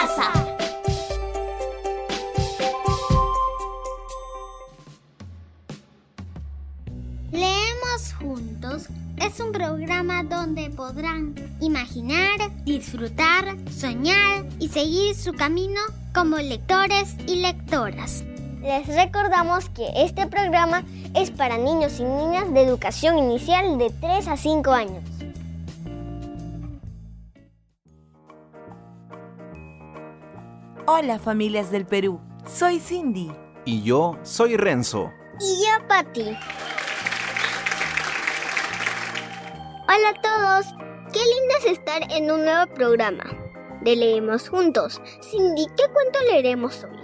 casa. Leemos juntos es un programa donde podrán imaginar, disfrutar, soñar y seguir su camino como lectores y lectoras. Les recordamos que este programa es para niños y niñas de educación inicial de 3 a 5 años. Hola familias del Perú, soy Cindy. Y yo soy Renzo. Y yo, Patti. Hola a todos, qué lindo es estar en un nuevo programa de Leemos Juntos. Cindy, ¿qué cuento leeremos hoy?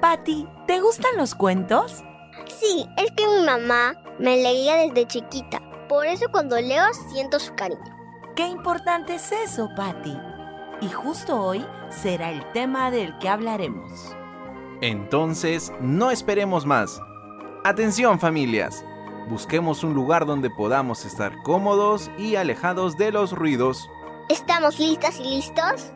Patti, ¿te gustan los cuentos? Sí, es que mi mamá me leía desde chiquita, por eso cuando leo siento su cariño. Qué importante es eso, Patti. Y justo hoy será el tema del que hablaremos. Entonces, no esperemos más. Atención familias, busquemos un lugar donde podamos estar cómodos y alejados de los ruidos. ¿Estamos listas y listos?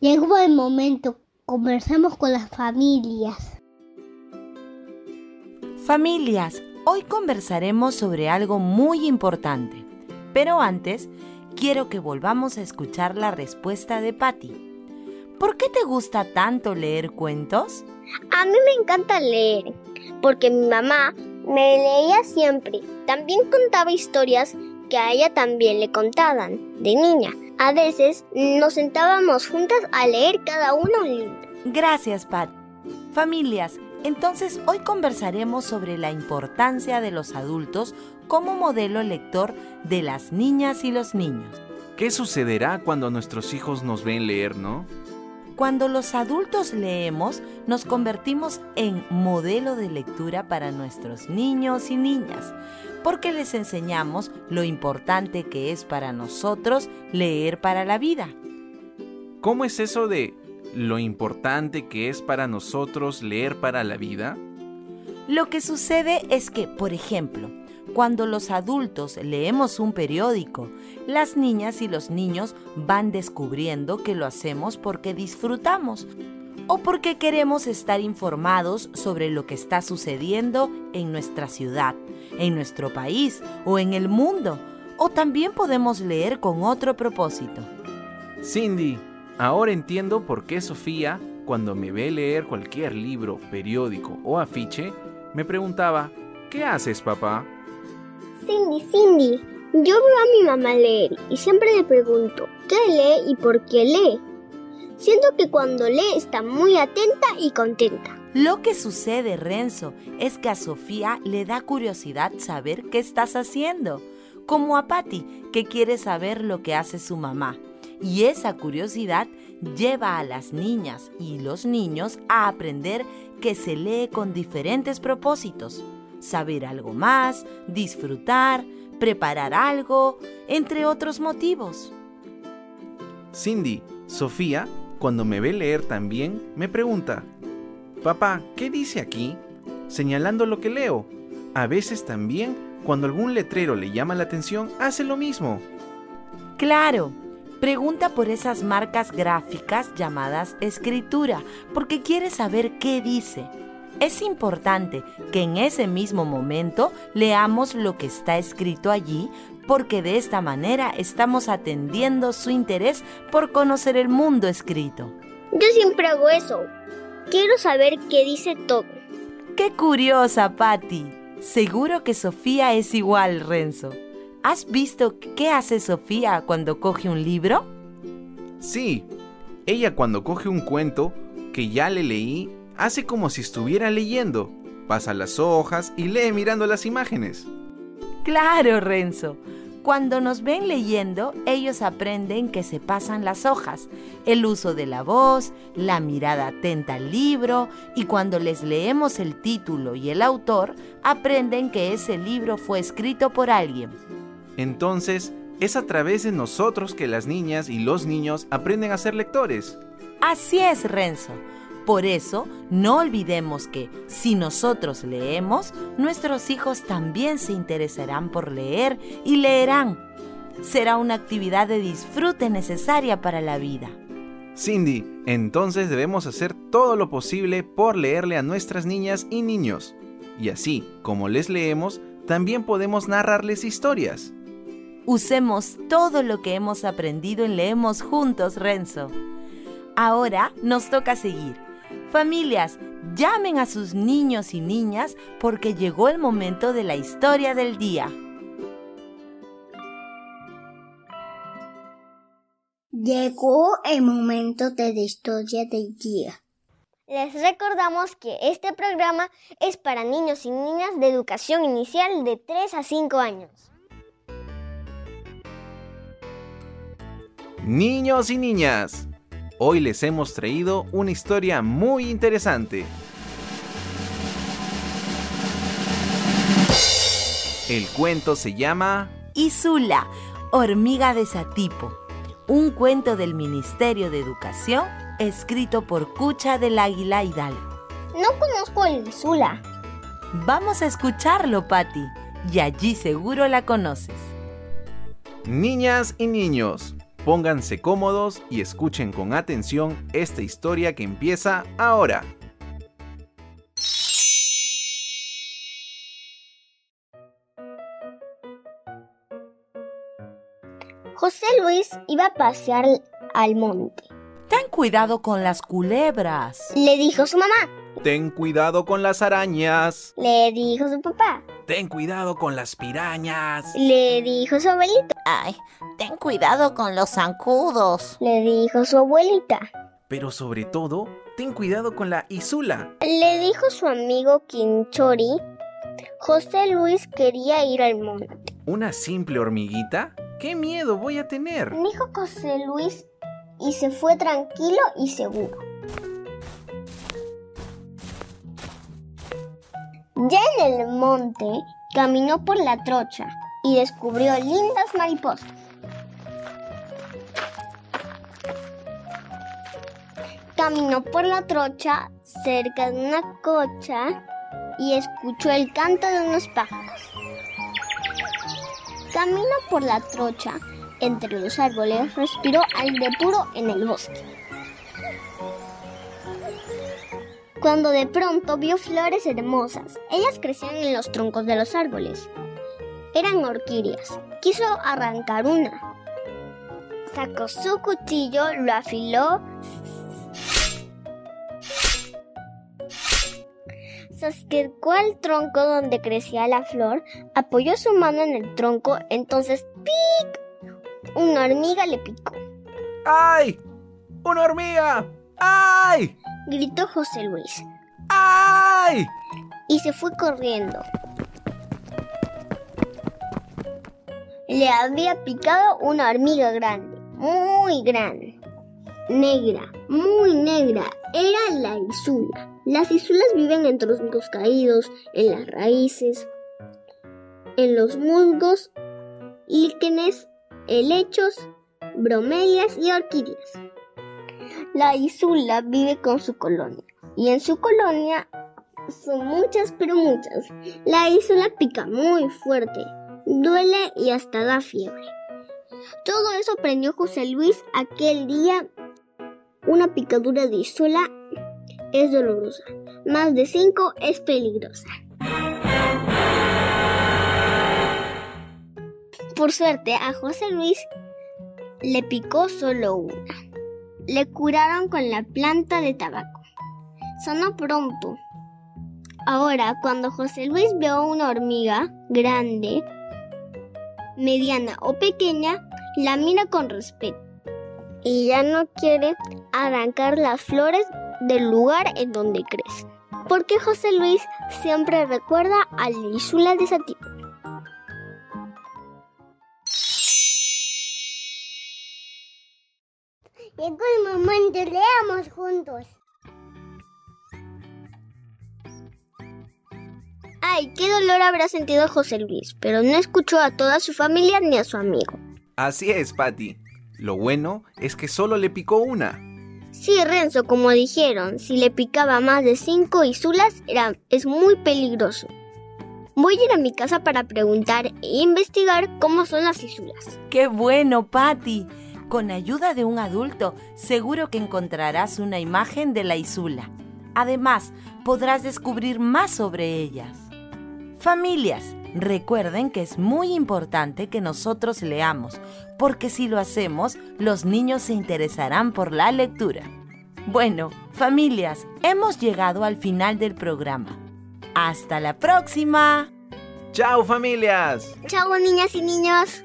Llegó el momento, conversamos con las familias. Familias, hoy conversaremos sobre algo muy importante. Pero antes, quiero que volvamos a escuchar la respuesta de Patty. ¿Por qué te gusta tanto leer cuentos? A mí me encanta leer, porque mi mamá me leía siempre. También contaba historias que a ella también le contaban, de niña. A veces nos sentábamos juntas a leer cada uno un libro. Gracias, Pat. Familias, entonces hoy conversaremos sobre la importancia de los adultos como modelo lector de las niñas y los niños. ¿Qué sucederá cuando nuestros hijos nos ven leer, no? Cuando los adultos leemos, nos convertimos en modelo de lectura para nuestros niños y niñas, porque les enseñamos lo importante que es para nosotros leer para la vida. ¿Cómo es eso de lo importante que es para nosotros leer para la vida? Lo que sucede es que, por ejemplo, cuando los adultos leemos un periódico, las niñas y los niños van descubriendo que lo hacemos porque disfrutamos o porque queremos estar informados sobre lo que está sucediendo en nuestra ciudad, en nuestro país o en el mundo. O también podemos leer con otro propósito. Cindy, ahora entiendo por qué Sofía, cuando me ve leer cualquier libro, periódico o afiche, me preguntaba, ¿qué haces papá? Cindy, Cindy, yo veo a mi mamá leer y siempre le pregunto, ¿qué lee y por qué lee? Siento que cuando lee está muy atenta y contenta. Lo que sucede, Renzo, es que a Sofía le da curiosidad saber qué estás haciendo, como a Patty, que quiere saber lo que hace su mamá. Y esa curiosidad lleva a las niñas y los niños a aprender que se lee con diferentes propósitos. Saber algo más, disfrutar, preparar algo, entre otros motivos. Cindy, Sofía, cuando me ve leer también, me pregunta, Papá, ¿qué dice aquí? Señalando lo que leo. A veces también, cuando algún letrero le llama la atención, hace lo mismo. Claro, pregunta por esas marcas gráficas llamadas escritura, porque quiere saber qué dice. Es importante que en ese mismo momento leamos lo que está escrito allí porque de esta manera estamos atendiendo su interés por conocer el mundo escrito. Yo siempre hago eso. Quiero saber qué dice todo. ¡Qué curiosa, Patty! Seguro que Sofía es igual, Renzo. ¿Has visto qué hace Sofía cuando coge un libro? Sí, ella cuando coge un cuento que ya le leí, hace como si estuviera leyendo. Pasa las hojas y lee mirando las imágenes. Claro, Renzo. Cuando nos ven leyendo, ellos aprenden que se pasan las hojas, el uso de la voz, la mirada atenta al libro y cuando les leemos el título y el autor, aprenden que ese libro fue escrito por alguien. Entonces, es a través de nosotros que las niñas y los niños aprenden a ser lectores. Así es, Renzo. Por eso, no olvidemos que si nosotros leemos, nuestros hijos también se interesarán por leer y leerán. será una actividad de disfrute necesaria para la vida. Cindy, entonces debemos hacer todo lo posible por leerle a nuestras niñas y niños. Y así, como les leemos, también podemos narrarles historias. Usemos todo lo que hemos aprendido en Leemos Juntos, Renzo. Ahora nos toca seguir. Familias, llamen a sus niños y niñas porque llegó el momento de la historia del día. Llegó el momento de la historia del día. Les recordamos que este programa es para niños y niñas de educación inicial de 3 a 5 años. Niños y niñas, hoy les hemos traído una historia muy interesante. El cuento se llama Isula, hormiga de Satipo, un cuento del Ministerio de Educación escrito por Cucha del Águila Hidalgo. No conozco a Isula. Vamos a escucharlo, Patti, y allí seguro la conoces. Niñas y niños, pónganse cómodos y escuchen con atención esta historia que empieza ahora. José Luis iba a pasear al monte. Ten cuidado con las culebras. Le dijo su mamá. Ten cuidado con las arañas. Le dijo su papá. Ten cuidado con las pirañas. Le dijo su abuelito. Ay, ten cuidado con los zancudos. Le dijo su abuelita. Pero sobre todo, ten cuidado con la Isula. Le dijo su amigo Quinchori. José Luis quería ir al monte. ¿Una simple hormiguita? ¿Qué miedo voy a tener? Dijo José Luis y se fue tranquilo y seguro. En el monte caminó por la trocha y descubrió lindas mariposas. Caminó por la trocha cerca de una cocha y escuchó el canto de unos pájaros. Caminó por la trocha entre los árboles, respiró aire puro en el bosque. Cuando de pronto vio flores hermosas, ellas crecían en los troncos de los árboles. Eran orquídeas. Quiso arrancar una. Sacó su cuchillo, lo afiló. Se acercó al tronco donde crecía la flor, apoyó su mano en el tronco, entonces ¡pic! Una hormiga le picó. ¡Ay! ¡Una hormiga! ¡Ay! Gritó José Luis. ¡Ay! Y se fue corriendo. Le había picado una hormiga grande, muy grande, negra, muy negra. Era la isula. Las isulas viven en troncos caídos, en las raíces, en los musgos, líquenes helechos, bromelias y orquídeas. La isula vive con su colonia y en su colonia son muchas pero muchas. La isula pica muy fuerte, duele y hasta da fiebre. Todo eso aprendió José Luis aquel día. Una picadura de isula es dolorosa, más de cinco es peligrosa. Por suerte, a José Luis le picó solo una. Le curaron con la planta de tabaco. Sonó pronto. Ahora, cuando José Luis vio una hormiga grande, mediana o pequeña, la mira con respeto. Y ya no quiere arrancar las flores del lugar en donde crecen. Porque José Luis siempre recuerda a la isla de Satipo. Llegó el momento, leamos juntos. Ay, qué dolor habrá sentido José Luis, pero no escuchó a toda su familia ni a su amigo. Así es, Patty. Lo bueno es que solo le picó una. Sí, Renzo, como dijeron, si le picaba más de cinco isulas era, es muy peligroso. Voy a ir a mi casa para preguntar e investigar cómo son las isulas. ¡Qué bueno, Patty! Con ayuda de un adulto, seguro que encontrarás una imagen de la isula. Además, podrás descubrir más sobre ellas. Familias, recuerden que es muy importante que nosotros leamos, porque si lo hacemos, los niños se interesarán por la lectura. Bueno, familias, hemos llegado al final del programa. ¡Hasta la próxima! ¡Chao familias! Chao niñas y niños.